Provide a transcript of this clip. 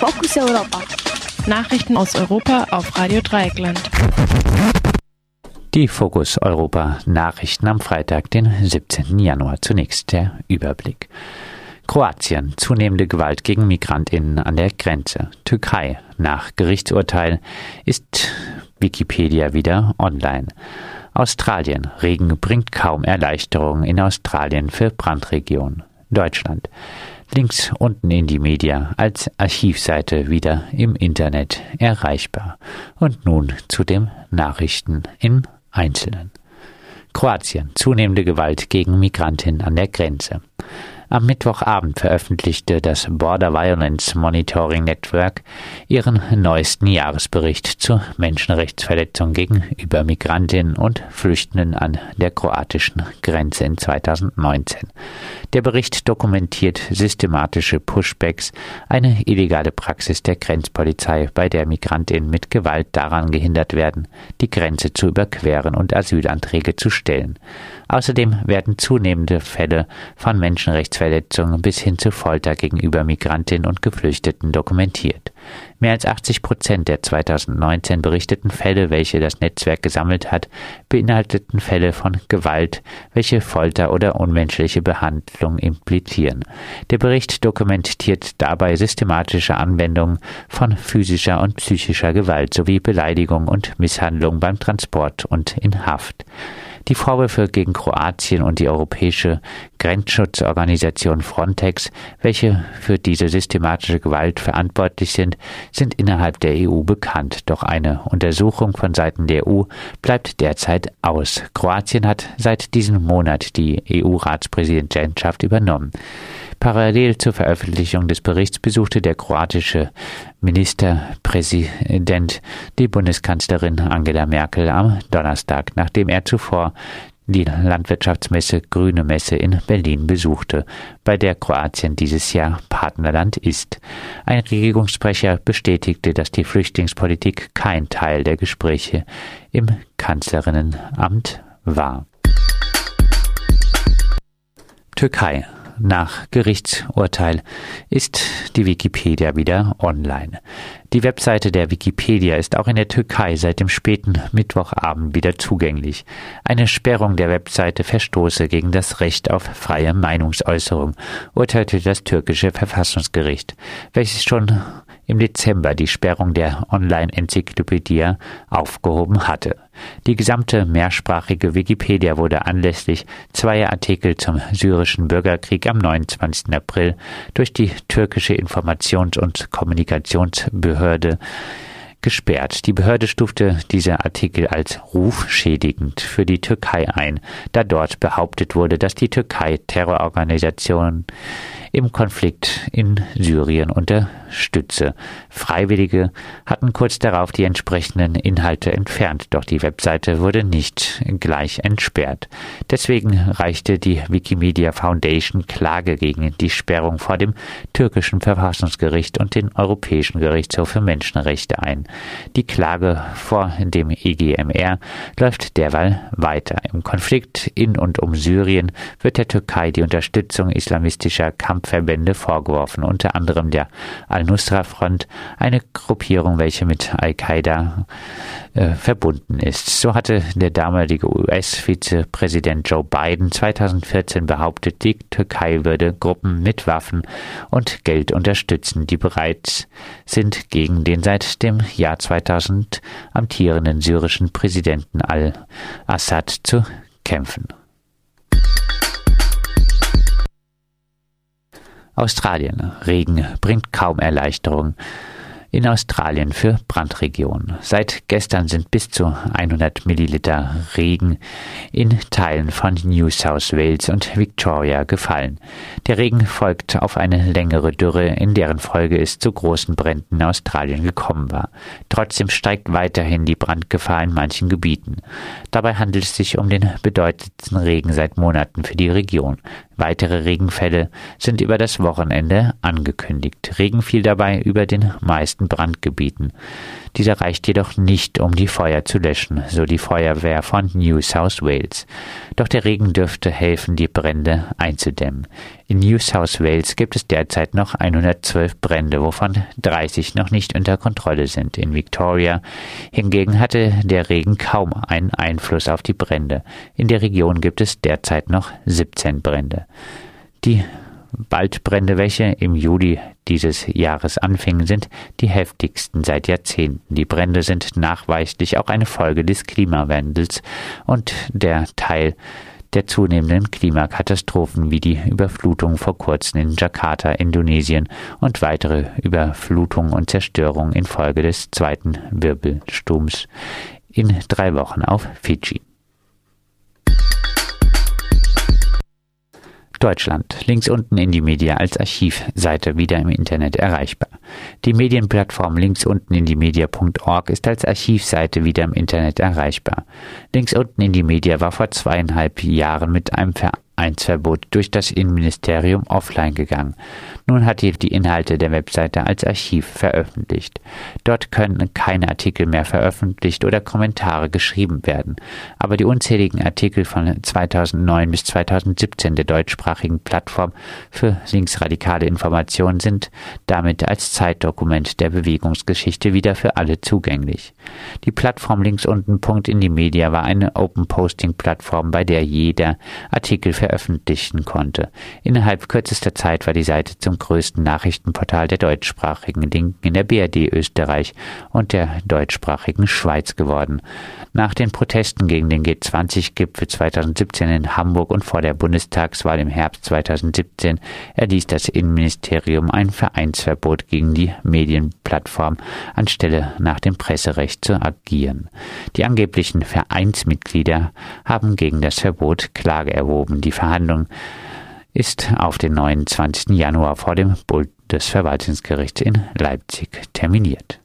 Fokus Europa. Nachrichten aus Europa auf Radio Dreieckland. Die Fokus Europa Nachrichten am Freitag, den 17. Januar. Zunächst der Überblick. Kroatien. Zunehmende Gewalt gegen Migrantinnen an der Grenze. Türkei. Nach Gerichtsurteil ist Wikipedia wieder online. Australien. Regen bringt kaum Erleichterung in Australien für Brandregionen. Deutschland. Links unten in die Media als Archivseite wieder im Internet erreichbar. Und nun zu den Nachrichten im Einzelnen. Kroatien. Zunehmende Gewalt gegen Migrantinnen an der Grenze. Am Mittwochabend veröffentlichte das Border Violence Monitoring Network ihren neuesten Jahresbericht zur Menschenrechtsverletzung gegenüber Migrantinnen und Flüchtenden an der kroatischen Grenze in 2019. Der Bericht dokumentiert systematische Pushbacks, eine illegale Praxis der Grenzpolizei, bei der Migrantinnen mit Gewalt daran gehindert werden, die Grenze zu überqueren und Asylanträge zu stellen. Außerdem werden zunehmende Fälle von Menschenrechtsverletzungen bis hin zu Folter gegenüber Migrantinnen und Geflüchteten dokumentiert. Mehr als 80 Prozent der 2019 berichteten Fälle, welche das Netzwerk gesammelt hat, beinhalteten Fälle von Gewalt, welche Folter oder unmenschliche Behandlung implizieren. Der Bericht dokumentiert dabei systematische Anwendungen von physischer und psychischer Gewalt sowie Beleidigung und Misshandlung beim Transport und in Haft. Die Vorwürfe gegen Kroatien und die europäische Grenzschutzorganisation Frontex, welche für diese systematische Gewalt verantwortlich sind, sind innerhalb der EU bekannt. Doch eine Untersuchung von Seiten der EU bleibt derzeit aus. Kroatien hat seit diesem Monat die EU-Ratspräsidentschaft übernommen. Parallel zur Veröffentlichung des Berichts besuchte der kroatische Ministerpräsident die Bundeskanzlerin Angela Merkel am Donnerstag, nachdem er zuvor die Landwirtschaftsmesse Grüne Messe in Berlin besuchte, bei der Kroatien dieses Jahr Partnerland ist. Ein Regierungssprecher bestätigte, dass die Flüchtlingspolitik kein Teil der Gespräche im Kanzlerinnenamt war. Türkei nach Gerichtsurteil ist die Wikipedia wieder online. Die Webseite der Wikipedia ist auch in der Türkei seit dem späten Mittwochabend wieder zugänglich. Eine Sperrung der Webseite verstoße gegen das Recht auf freie Meinungsäußerung, urteilte das türkische Verfassungsgericht, welches schon im Dezember die Sperrung der Online-Enzyklopädie aufgehoben hatte. Die gesamte mehrsprachige Wikipedia wurde anlässlich zweier Artikel zum syrischen Bürgerkrieg am 29. April durch die türkische Informations- und Kommunikationsbehörde gesperrt. Die Behörde stufte diese Artikel als rufschädigend für die Türkei ein, da dort behauptet wurde, dass die Türkei Terrororganisationen im Konflikt in Syrien unterstütze. Freiwillige hatten kurz darauf die entsprechenden Inhalte entfernt, doch die Webseite wurde nicht gleich entsperrt. Deswegen reichte die Wikimedia Foundation Klage gegen die Sperrung vor dem türkischen Verfassungsgericht und den Europäischen Gerichtshof für Menschenrechte ein. Die Klage vor dem EGMR läuft derweil weiter. Im Konflikt in und um Syrien wird der Türkei die Unterstützung islamistischer Kampfverbände vorgeworfen, unter anderem der Al-Nusra-Front, eine Gruppierung, welche mit Al-Qaida äh, verbunden ist. So hatte der damalige US-Vizepräsident Joe Biden 2014 behauptet, die Türkei würde Gruppen mit Waffen und Geld unterstützen, die bereits sind gegen den seit dem Jahr 2000 amtierenden syrischen Präsidenten al-Assad zu kämpfen. Australien. Regen bringt kaum Erleichterung in Australien für Brandregionen. Seit gestern sind bis zu 100 Milliliter Regen in Teilen von New South Wales und Victoria gefallen. Der Regen folgt auf eine längere Dürre, in deren Folge es zu großen Bränden in Australien gekommen war. Trotzdem steigt weiterhin die Brandgefahr in manchen Gebieten. Dabei handelt es sich um den bedeutendsten Regen seit Monaten für die Region. Weitere Regenfälle sind über das Wochenende angekündigt. Regen fiel dabei über den meisten Brandgebieten. Dieser reicht jedoch nicht, um die Feuer zu löschen, so die Feuerwehr von New South Wales. Doch der Regen dürfte helfen, die Brände einzudämmen. In New South Wales gibt es derzeit noch 112 Brände, wovon 30 noch nicht unter Kontrolle sind. In Victoria hingegen hatte der Regen kaum einen Einfluss auf die Brände. In der Region gibt es derzeit noch 17 Brände. Die Waldbrände, welche im Juli dieses Jahres anfingen, sind die heftigsten seit Jahrzehnten. Die Brände sind nachweislich auch eine Folge des Klimawandels und der Teil der zunehmenden Klimakatastrophen wie die Überflutung vor kurzem in Jakarta, Indonesien und weitere Überflutung und Zerstörung infolge des zweiten Wirbelsturms in drei Wochen auf Fidschi. Deutschland. Links unten in die Media als Archivseite wieder im Internet erreichbar. Die Medienplattform links unten in die Media.org ist als Archivseite wieder im Internet erreichbar. Links unten in die Media war vor zweieinhalb Jahren mit einem Vereinsverbot durch das Innenministerium offline gegangen. Nun hat die Inhalte der Webseite als Archiv veröffentlicht. Dort können keine Artikel mehr veröffentlicht oder Kommentare geschrieben werden. Aber die unzähligen Artikel von 2009 bis 2017 der deutschsprachigen Plattform für linksradikale Informationen sind damit als Zeitdokument der Bewegungsgeschichte wieder für alle zugänglich. Die Plattform links unten Punkt in die Media war eine Open Posting Plattform, bei der jeder Artikel veröffentlichen konnte. Innerhalb kürzester Zeit war die Seite zum größten Nachrichtenportal der deutschsprachigen Linken in der BRD Österreich und der deutschsprachigen Schweiz geworden. Nach den Protesten gegen den G20-Gipfel 2017 in Hamburg und vor der Bundestagswahl im Herbst 2017 erließ das Innenministerium ein Vereinsverbot gegen die Medienplattform, anstelle nach dem Presserecht zu agieren. Die angeblichen Vereinsmitglieder haben gegen das Verbot Klage erhoben. Die Verhandlungen ist auf den 29. Januar vor dem Bundesverwaltungsgericht in Leipzig terminiert.